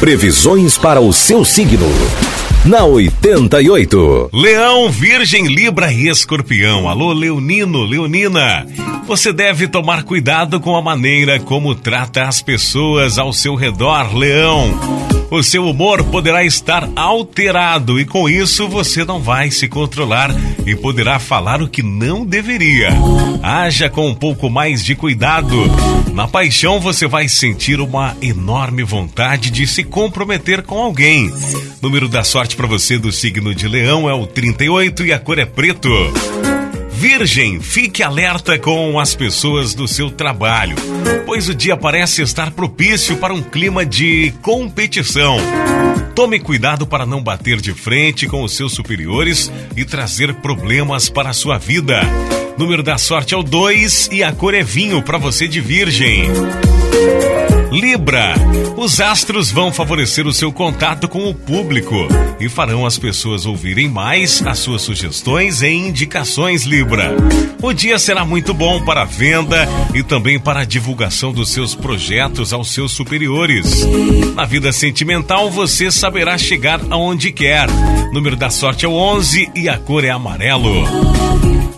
Previsões para o seu signo. Na 88. Leão, Virgem, Libra e Escorpião. Alô, Leonino, Leonina. Você deve tomar cuidado com a maneira como trata as pessoas ao seu redor, Leão o seu humor poderá estar alterado e com isso você não vai se controlar e poderá falar o que não deveria. Haja com um pouco mais de cuidado. Na paixão você vai sentir uma enorme vontade de se comprometer com alguém. Número da sorte para você do signo de Leão é o 38 e a cor é preto. Virgem, fique alerta com as pessoas do seu trabalho, pois o dia parece estar propício para um clima de competição. Tome cuidado para não bater de frente com os seus superiores e trazer problemas para a sua vida. Número da sorte é o 2 e a cor é vinho para você de Virgem. Libra, os astros vão favorecer o seu contato com o público e farão as pessoas ouvirem mais as suas sugestões e indicações, Libra. O dia será muito bom para a venda e também para a divulgação dos seus projetos aos seus superiores. Na vida sentimental, você saberá chegar aonde quer. Número da sorte é o 11 e a cor é amarelo.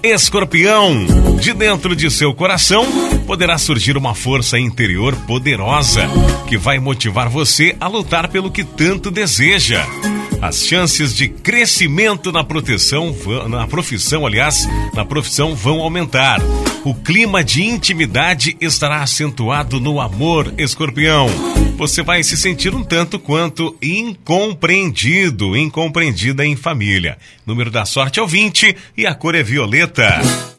Escorpião, de dentro de seu coração poderá surgir uma força interior poderosa que vai motivar você a lutar pelo que tanto deseja. As chances de crescimento na proteção, na profissão, aliás, na profissão vão aumentar. O clima de intimidade estará acentuado no amor, escorpião. Você vai se sentir um tanto quanto incompreendido, incompreendida em família. Número da sorte é o 20 e a cor é violeta.